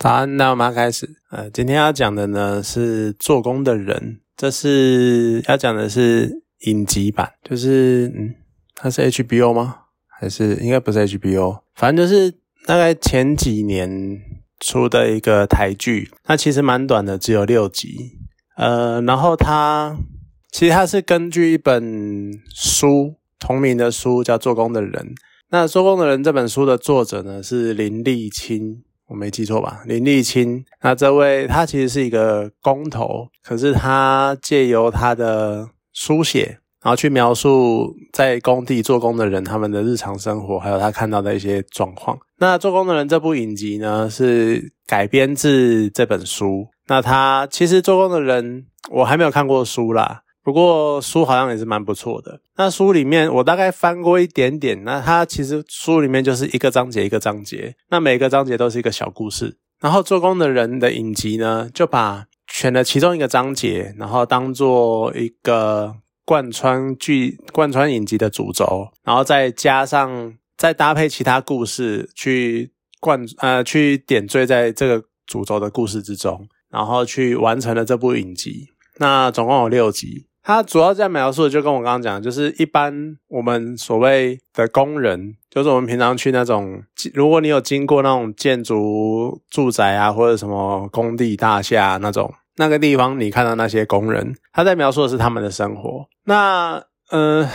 早安，那我们开始。呃，今天要讲的呢是做工的人，这是要讲的是影集版，就是嗯，它是 HBO 吗？还是应该不是 HBO？反正就是大概前几年出的一个台剧，那其实蛮短的，只有六集。呃，然后它其实它是根据一本书同名的书，叫《做工的人》。那《做工的人》这本书的作者呢是林立清。我没记错吧？林立清，那这位他其实是一个工头，可是他借由他的书写，然后去描述在工地做工的人他们的日常生活，还有他看到的一些状况。那做工的人这部影集呢，是改编自这本书。那他其实做工的人，我还没有看过书啦。不过书好像也是蛮不错的。那书里面我大概翻过一点点，那它其实书里面就是一个章节一个章节，那每个章节都是一个小故事。然后做工的人的影集呢，就把选了其中一个章节，然后当做一个贯穿剧、贯穿影集的主轴，然后再加上再搭配其他故事去贯呃去点缀在这个主轴的故事之中，然后去完成了这部影集。那总共有六集。他主要在描述的，就跟我刚刚讲，就是一般我们所谓的工人，就是我们平常去那种，如果你有经过那种建筑住宅啊，或者什么工地大厦那种那个地方，你看到那些工人，他在描述的是他们的生活。那，嗯，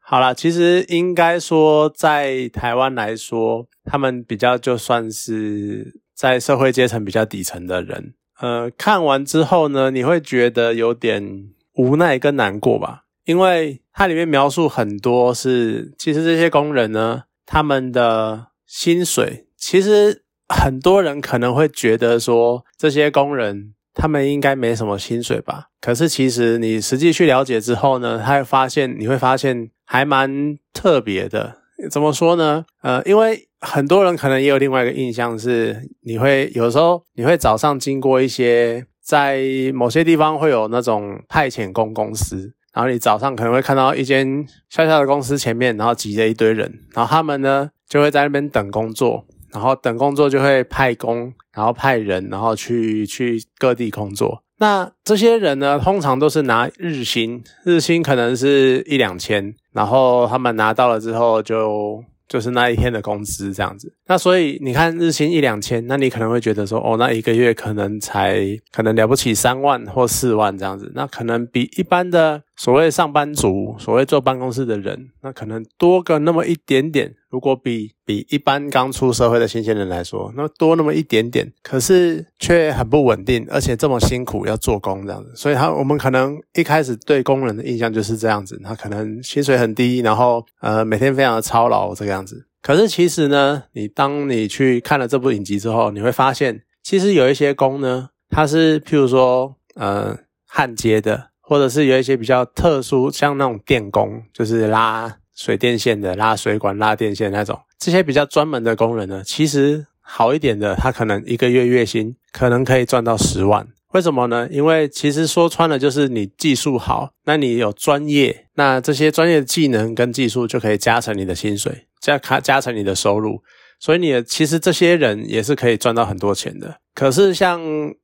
好了，其实应该说，在台湾来说，他们比较就算是在社会阶层比较底层的人。呃，看完之后呢，你会觉得有点。无奈跟难过吧，因为它里面描述很多是，其实这些工人呢，他们的薪水，其实很多人可能会觉得说，这些工人他们应该没什么薪水吧。可是其实你实际去了解之后呢，他会发现，你会发现还蛮特别的。怎么说呢？呃，因为很多人可能也有另外一个印象是，你会有时候你会早上经过一些。在某些地方会有那种派遣工公司，然后你早上可能会看到一间小小的公司前面，然后挤着一堆人，然后他们呢就会在那边等工作，然后等工作就会派工，然后派人，然后去去各地工作。那这些人呢，通常都是拿日薪，日薪可能是一两千，然后他们拿到了之后就。就是那一天的工资这样子，那所以你看日薪一两千，那你可能会觉得说，哦，那一个月可能才可能了不起三万或四万这样子，那可能比一般的所谓上班族、所谓坐办公室的人，那可能多个那么一点点。如果比比一般刚出社会的新鲜人来说，那多那么一点点，可是却很不稳定，而且这么辛苦要做工这样子，所以他我们可能一开始对工人的印象就是这样子，他可能薪水很低，然后呃每天非常的操劳这个样子。可是其实呢，你当你去看了这部影集之后，你会发现，其实有一些工呢，它是譬如说呃焊接的，或者是有一些比较特殊，像那种电工，就是拉。水电线的拉水管、拉电线那种，这些比较专门的工人呢，其实好一点的，他可能一个月月薪可能可以赚到十万。为什么呢？因为其实说穿了就是你技术好，那你有专业，那这些专业的技能跟技术就可以加成你的薪水，加卡加成你的收入。所以你其实这些人也是可以赚到很多钱的。可是像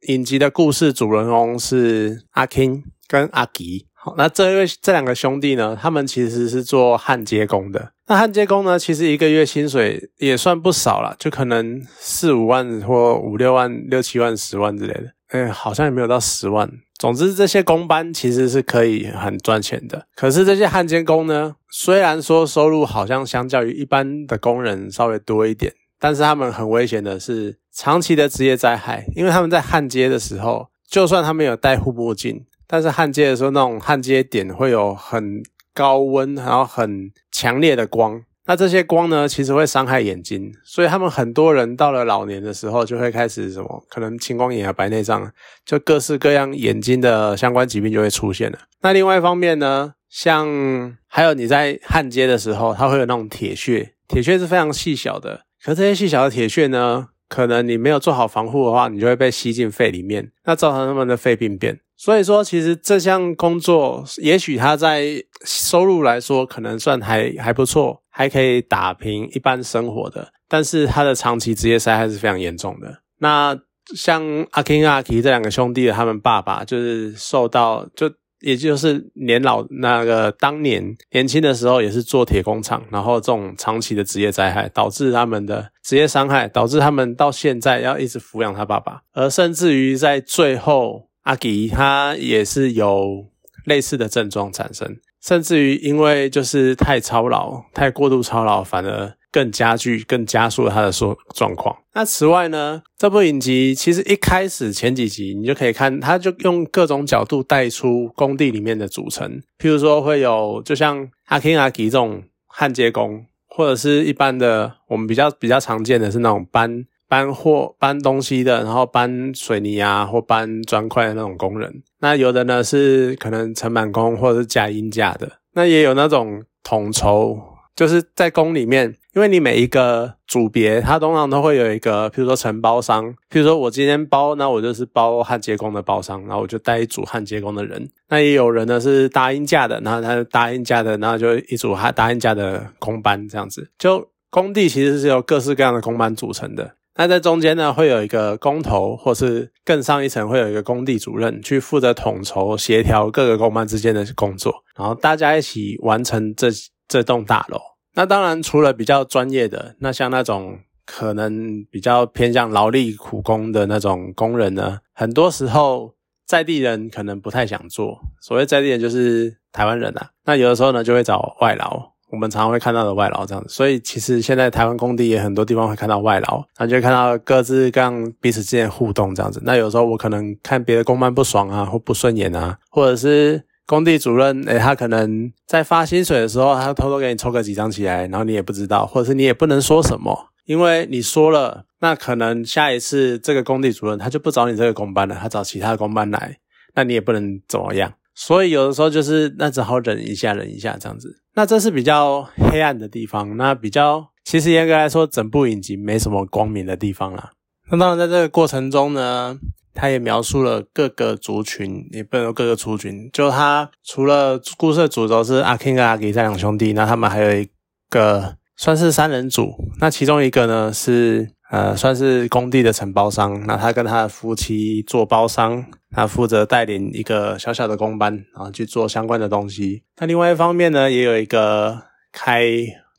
影集的故事主人公是阿 King 跟阿吉。好那这位这两个兄弟呢？他们其实是做焊接工的。那焊接工呢，其实一个月薪水也算不少了，就可能四五万或五六万、六七万、十万之类的。哎，好像也没有到十万。总之，这些工班其实是可以很赚钱的。可是这些焊接工呢，虽然说收入好像相较于一般的工人稍微多一点，但是他们很危险的是长期的职业灾害，因为他们在焊接的时候，就算他们有戴护目镜。但是焊接的时候，那种焊接点会有很高温，然后很强烈的光。那这些光呢，其实会伤害眼睛，所以他们很多人到了老年的时候，就会开始什么，可能青光眼啊、白内障，就各式各样眼睛的相关疾病就会出现了。那另外一方面呢，像还有你在焊接的时候，它会有那种铁屑，铁屑是非常细小的，可这些细小的铁屑呢，可能你没有做好防护的话，你就会被吸进肺里面，那造成他们的肺病变。所以说，其实这项工作，也许他在收入来说，可能算还还不错，还可以打平一般生活的。但是他的长期职业灾害是非常严重的。那像阿 king 阿 k 这两个兄弟的他们爸爸，就是受到就也就是年老那个当年年轻的时候也是做铁工厂，然后这种长期的职业灾害导致他们的职业伤害，导致他们到现在要一直抚养他爸爸，而甚至于在最后阿吉他也是有类似的症状产生，甚至于因为就是太操劳、太过度操劳，反而。更加剧、更加速了他的说状况。那此外呢，这部影集其实一开始前几集你就可以看，他就用各种角度带出工地里面的组成。譬如说会有，就像阿 king 阿吉这种焊接工，或者是一般的我们比较比较常见的是那种搬搬货、搬东西的，然后搬水泥啊或搬砖块的那种工人。那有的呢是可能承板工或者是架音架的。那也有那种统筹，就是在工里面。因为你每一个组别，它通常都会有一个，譬如说承包商，譬如说我今天包，那我就是包焊接工的包商，然后我就带一组焊接工的人。那也有人呢是搭音架的，然后他搭音架的，然后就一组他搭音架的工班这样子。就工地其实是由各式各样的工班组成的。那在中间呢，会有一个工头，或是更上一层会有一个工地主任，去负责统筹协调各个工班之间的工作，然后大家一起完成这这栋大楼。那当然，除了比较专业的，那像那种可能比较偏向劳力苦工的那种工人呢，很多时候在地人可能不太想做。所谓在地人就是台湾人啊，那有的时候呢就会找外劳，我们常常会看到的外劳这样子。所以其实现在台湾工地也很多地方会看到外劳，那就看到各自各样彼此之间互动这样子。那有时候我可能看别的工班不爽啊，或不顺眼啊，或者是。工地主任，诶，他可能在发薪水的时候，他偷偷给你抽个几张起来，然后你也不知道，或者是你也不能说什么，因为你说了，那可能下一次这个工地主任他就不找你这个工班了，他找其他的工班来，那你也不能怎么样。所以有的时候就是那只好忍一下，忍一下这样子。那这是比较黑暗的地方，那比较其实严格来说，整部影集没什么光明的地方啦。那当然在这个过程中呢。他也描述了各个族群，也不能说各个族群。就他除了故事的主轴是阿 king 跟阿吉这两兄弟，那他们还有一个算是三人组。那其中一个呢是呃算是工地的承包商，那他跟他的夫妻做包商，他负责带领一个小小的工班，然后去做相关的东西。那另外一方面呢，也有一个开。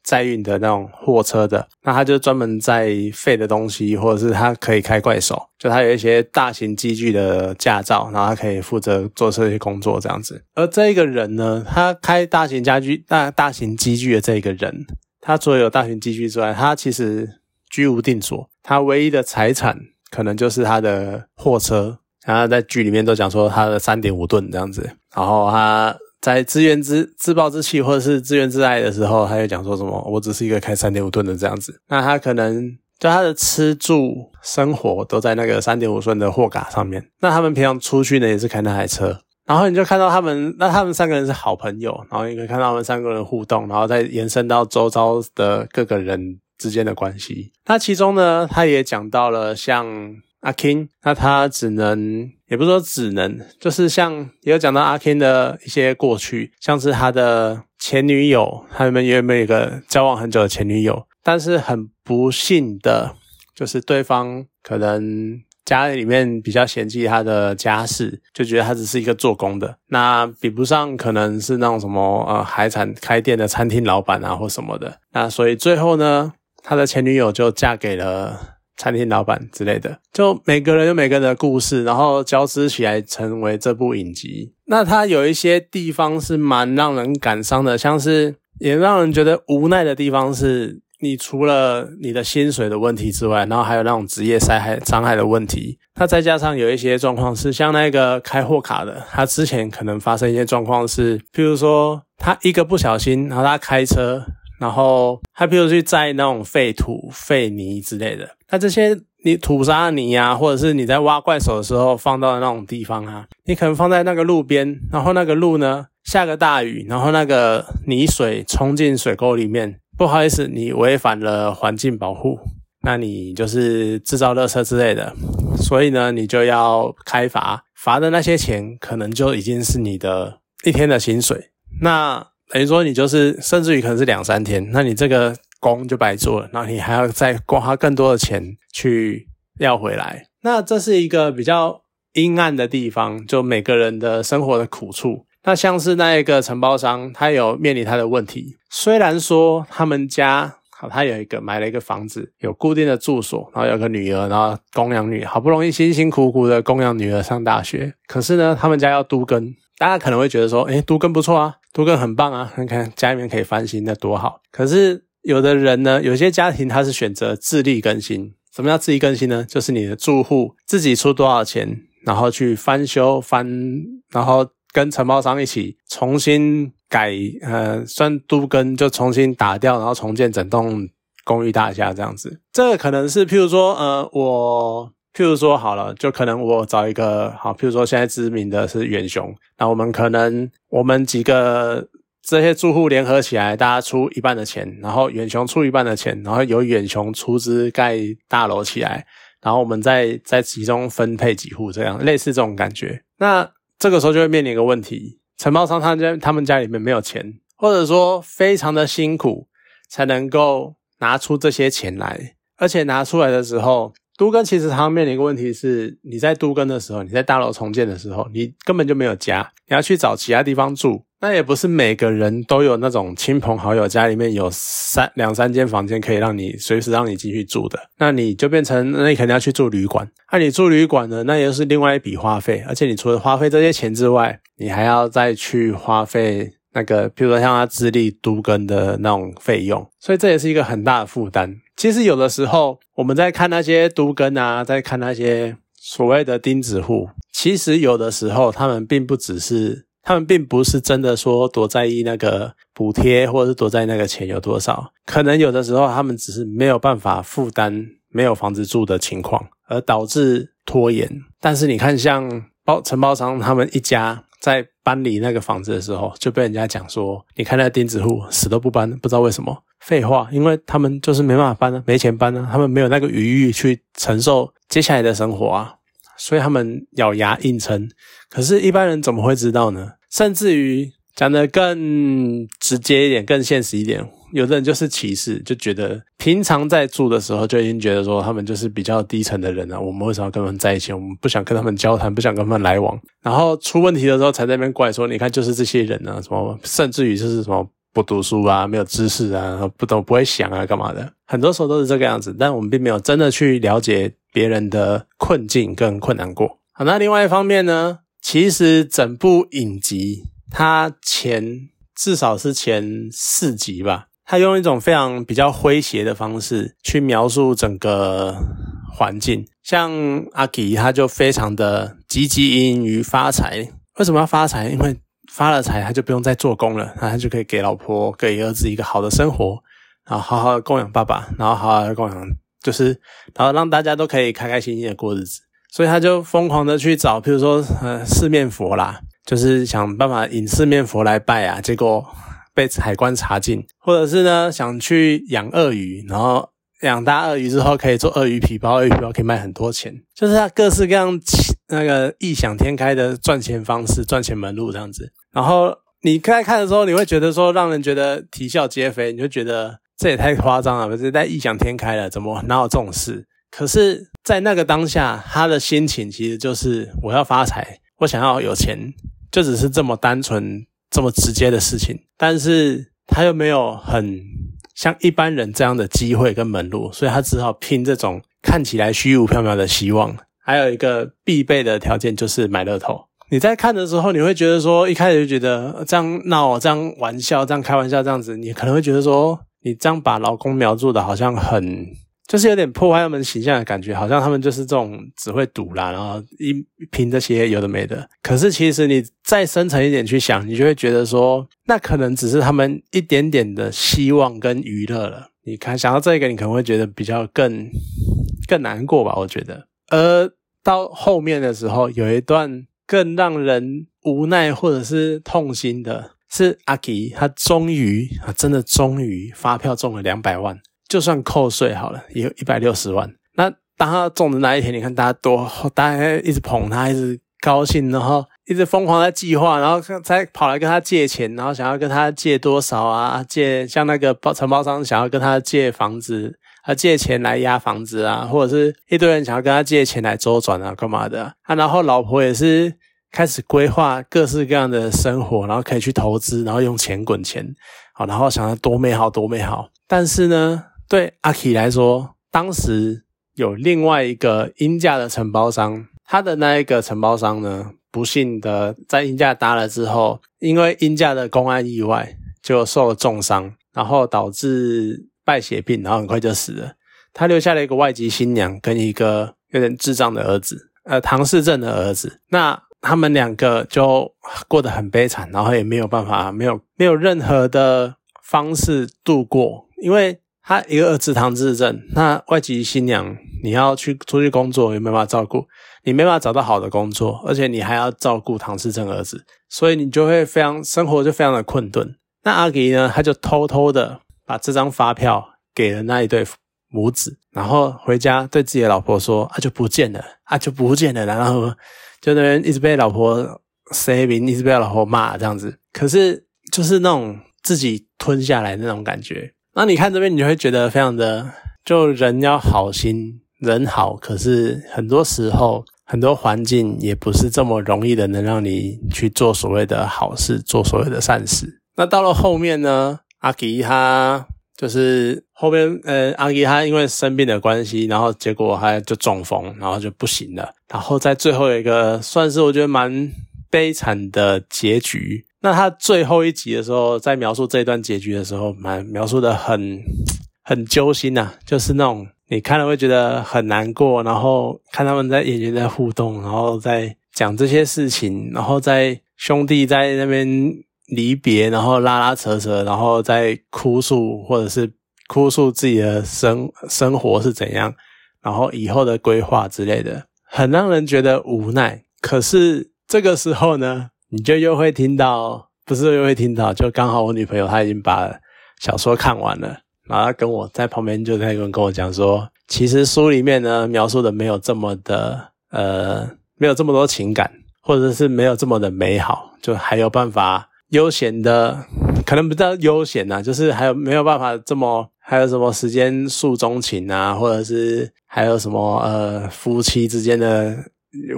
载运的那种货车的，那他就专门载废的东西，或者是他可以开怪手，就他有一些大型机具的驾照，然后他可以负责做这些工作这样子。而这一个人呢，他开大型家具、大大型机具的这一个人，他除了有大型机具之外，他其实居无定所，他唯一的财产可能就是他的货车。然后在剧里面都讲说他的三点五吨这样子，然后他。在自怨自自暴自弃或者是自怨自艾的时候，他就讲说什么：“我只是一个开三点五吨的这样子。”那他可能就他的吃住生活都在那个三点五吨的货卡上面。那他们平常出去呢，也是开那台车。然后你就看到他们，那他们三个人是好朋友。然后你可以看到他们三个人互动，然后再延伸到周遭的各个人之间的关系。那其中呢，他也讲到了像。阿 king，那他只能，也不是说只能，就是像也有讲到阿 king 的一些过去，像是他的前女友，他们原本有一个交往很久的前女友，但是很不幸的，就是对方可能家里面比较嫌弃他的家世，就觉得他只是一个做工的，那比不上可能是那种什么呃海产开店的餐厅老板啊或什么的，那所以最后呢，他的前女友就嫁给了。餐厅老板之类的，就每个人有每个人的故事，然后交织起来成为这部影集。那他有一些地方是蛮让人感伤的，像是也让人觉得无奈的地方是，你除了你的薪水的问题之外，然后还有那种职业伤害伤害的问题。那再加上有一些状况是，像那个开货卡的，他之前可能发生一些状况是，譬如说他一个不小心，然后他开车。然后他比如去载那种废土、废泥之类的，那这些你土沙泥啊，或者是你在挖怪手的时候放到的那种地方啊，你可能放在那个路边，然后那个路呢下个大雨，然后那个泥水冲进水沟里面，不好意思，你违反了环境保护，那你就是制造垃圾之类的，所以呢，你就要开罚，罚的那些钱可能就已经是你的一天的薪水，那。等于说你就是，甚至于可能是两三天，那你这个工就白做了，然后你还要再花更多的钱去要回来。那这是一个比较阴暗的地方，就每个人的生活的苦处。那像是那一个承包商，他有面临他的问题。虽然说他们家好，他有一个买了一个房子，有固定的住所，然后有个女儿，然后供养女，好不容易辛辛苦苦的供养女儿上大学。可是呢，他们家要都更，大家可能会觉得说，诶，都更不错啊，都更很棒啊，你看家里面可以翻新，那多好。可是有的人呢，有些家庭他是选择自力更新。什么叫自力更新呢？就是你的住户自己出多少钱，然后去翻修翻，然后跟承包商一起重新改，呃，算都跟就重新打掉，然后重建整栋公寓大厦这样子。这个可能是，譬如说，呃，我譬如说好了，就可能我找一个好，譬如说现在知名的是远雄，那我们可能我们几个。这些住户联合起来，大家出一半的钱，然后远雄出一半的钱，然后由远雄出资盖大楼起来，然后我们再再集中分配几户，这样类似这种感觉。那这个时候就会面临一个问题：承包商他家他们家里面没有钱，或者说非常的辛苦才能够拿出这些钱来，而且拿出来的时候。都更其实常面临一个问题是，你在都更的时候，你在大楼重建的时候，你根本就没有家，你要去找其他地方住。那也不是每个人都有那种亲朋好友家里面有三两三间房间可以让你随时让你进去住的。那你就变成，那你肯定要去住旅馆。那你住旅馆呢，那又是另外一笔花费。而且你除了花费这些钱之外，你还要再去花费那个，比如说像他自立都更的那种费用。所以这也是一个很大的负担。其实有的时候，我们在看那些都根啊，在看那些所谓的钉子户，其实有的时候他们并不只是，他们并不是真的说多在意那个补贴，或者是多在意那个钱有多少。可能有的时候他们只是没有办法负担没有房子住的情况，而导致拖延。但是你看，像包承包商他们一家在搬离那个房子的时候，就被人家讲说，你看那钉子户死都不搬，不知道为什么。废话，因为他们就是没办法搬呢，没钱搬呢，他们没有那个余裕去承受接下来的生活啊，所以他们咬牙硬撑。可是，一般人怎么会知道呢？甚至于讲的更直接一点、更现实一点，有的人就是歧视，就觉得平常在住的时候就已经觉得说他们就是比较低层的人了。我们为什么要跟他们在一起？我们不想跟他们交谈，不想跟他们来往。然后出问题的时候才在那边怪说，你看就是这些人呢，什么，甚至于就是什么。不读书啊，没有知识啊，不懂不会想啊，干嘛的？很多时候都是这个样子，但我们并没有真的去了解别人的困境跟困难过。好，那另外一方面呢，其实整部影集它前至少是前四集吧，它用一种非常比较诙谐的方式去描述整个环境。像阿吉，他就非常的积极于发财。为什么要发财？因为发了财，他就不用再做工了，那他就可以给老婆、给儿子一个好的生活，然后好好的供养爸爸，然后好好的供养，就是然后让大家都可以开开心心的过日子。所以他就疯狂的去找，比如说呃四面佛啦，就是想办法引四面佛来拜啊，结果被海关查禁，或者是呢想去养鳄鱼，然后。养大鳄鱼之后，可以做鳄鱼皮包，鳄鱼皮包可以卖很多钱，就是他各式各样那个异想天开的赚钱方式、赚钱门路这样子。然后你在看的时候，你会觉得说，让人觉得啼笑皆非，你就觉得这也太夸张了，不是在异想天开了，怎么哪有这种事？可是，在那个当下，他的心情其实就是我要发财，我想要有钱，就只是这么单纯、这么直接的事情。但是他又没有很。像一般人这样的机会跟门路，所以他只好拼这种看起来虚无缥缈的希望。还有一个必备的条件就是买乐透。你在看的时候，你会觉得说，一开始就觉得这样闹、这样玩笑、这样开玩笑这样子，你可能会觉得说，你这样把老公描述的好像很。就是有点破坏他们形象的感觉，好像他们就是这种只会赌啦，然后一凭这些有的没的。可是其实你再深层一点去想，你就会觉得说，那可能只是他们一点点的希望跟娱乐了。你看想到这个，你可能会觉得比较更更难过吧？我觉得。而到后面的时候，有一段更让人无奈或者是痛心的，是阿吉他终于啊，真的终于发票中了两百万。就算扣税好了，也有一百六十万。那当他中的那一天，你看大家多，大家一直捧他，一直高兴，然后一直疯狂在计划，然后才跑来跟他借钱，然后想要跟他借多少啊？借像那个包承包商想要跟他借房子，他借钱来押房子啊，或者是一堆人想要跟他借钱来周转啊，干嘛的啊？然后老婆也是开始规划各式各样的生活，然后可以去投资，然后用钱滚钱，好，然后想要多美好多美好。但是呢，对阿 K 来说，当时有另外一个英价的承包商，他的那一个承包商呢，不幸的在英价搭了之后，因为英价的公安意外就受了重伤，然后导致。败血病，然后很快就死了。他留下了一个外籍新娘跟一个有点智障的儿子，呃，唐氏症的儿子。那他们两个就过得很悲惨，然后也没有办法，没有没有任何的方式度过。因为他一个儿子唐氏症，那外籍新娘你要去出去工作，也没办法照顾，你没办法找到好的工作，而且你还要照顾唐氏症儿子，所以你就会非常生活就非常的困顿。那阿吉呢，他就偷偷的。把这张发票给了那一对母子，然后回家对自己的老婆说：“啊，就不见了，啊，就不见了。”然后就那边一直被老婆 saving，，一直被老婆骂这样子。可是就是那种自己吞下来那种感觉。那你看这边，你就会觉得非常的，就人要好心，人好，可是很多时候很多环境也不是这么容易的，能让你去做所谓的好事，做所谓的善事。那到了后面呢？阿吉他就是后边，呃，阿吉他因为生病的关系，然后结果他就中风，然后就不行了。然后在最后一个算是我觉得蛮悲惨的结局。那他最后一集的时候，在描述这一段结局的时候，蛮描述的很很揪心呐，就是那种你看了会觉得很难过，然后看他们在演员在互动，然后在讲这些事情，然后在兄弟在那边。离别，然后拉拉扯扯，然后再哭诉，或者是哭诉自己的生生活是怎样，然后以后的规划之类的，很让人觉得无奈。可是这个时候呢，你就又会听到，不是又会听到，就刚好我女朋友她已经把小说看完了，然后跟我在旁边就在跟跟我讲说，其实书里面呢描述的没有这么的，呃，没有这么多情感，或者是没有这么的美好，就还有办法。悠闲的，可能不叫悠闲呐，就是还有没有办法这么，还有什么时间诉衷情啊，或者是还有什么呃夫妻之间的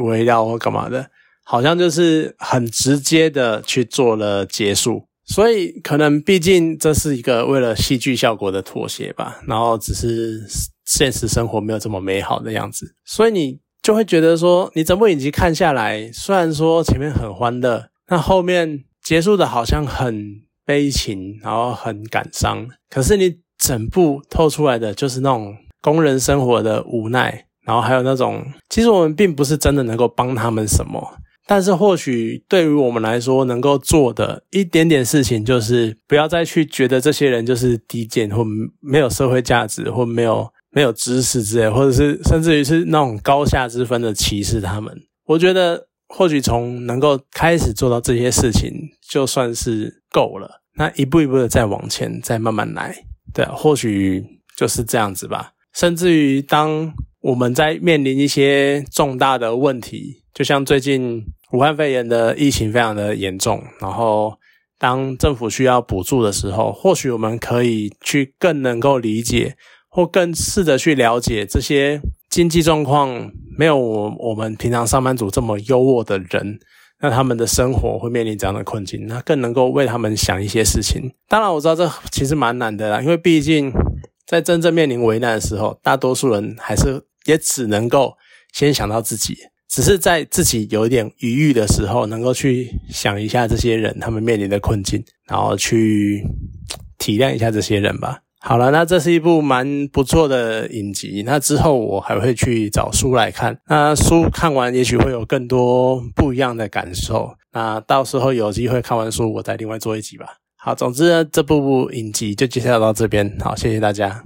围绕或干嘛的，好像就是很直接的去做了结束。所以可能毕竟这是一个为了戏剧效果的妥协吧，然后只是现实生活没有这么美好的样子，所以你就会觉得说，你整部影集看下来，虽然说前面很欢乐，那后面。结束的好像很悲情，然后很感伤。可是你整部透出来的就是那种工人生活的无奈，然后还有那种，其实我们并不是真的能够帮他们什么，但是或许对于我们来说，能够做的一点点事情，就是不要再去觉得这些人就是低贱或没有社会价值或没有没有知识之类，或者是甚至于是那种高下之分的歧视他们。我觉得。或许从能够开始做到这些事情，就算是够了。那一步一步的再往前，再慢慢来，对，或许就是这样子吧。甚至于，当我们在面临一些重大的问题，就像最近武汉肺炎的疫情非常的严重，然后当政府需要补助的时候，或许我们可以去更能够理解，或更试着去了解这些。经济状况没有我我们平常上班族这么优渥的人，那他们的生活会面临这样的困境，那更能够为他们想一些事情。当然我知道这其实蛮难的啦，因为毕竟在真正面临危难的时候，大多数人还是也只能够先想到自己，只是在自己有一点余裕的时候，能够去想一下这些人他们面临的困境，然后去体谅一下这些人吧。好了，那这是一部蛮不错的影集。那之后我还会去找书来看。那书看完，也许会有更多不一样的感受。那到时候有机会看完书，我再另外做一集吧。好，总之呢，这部影集就介绍到这边。好，谢谢大家。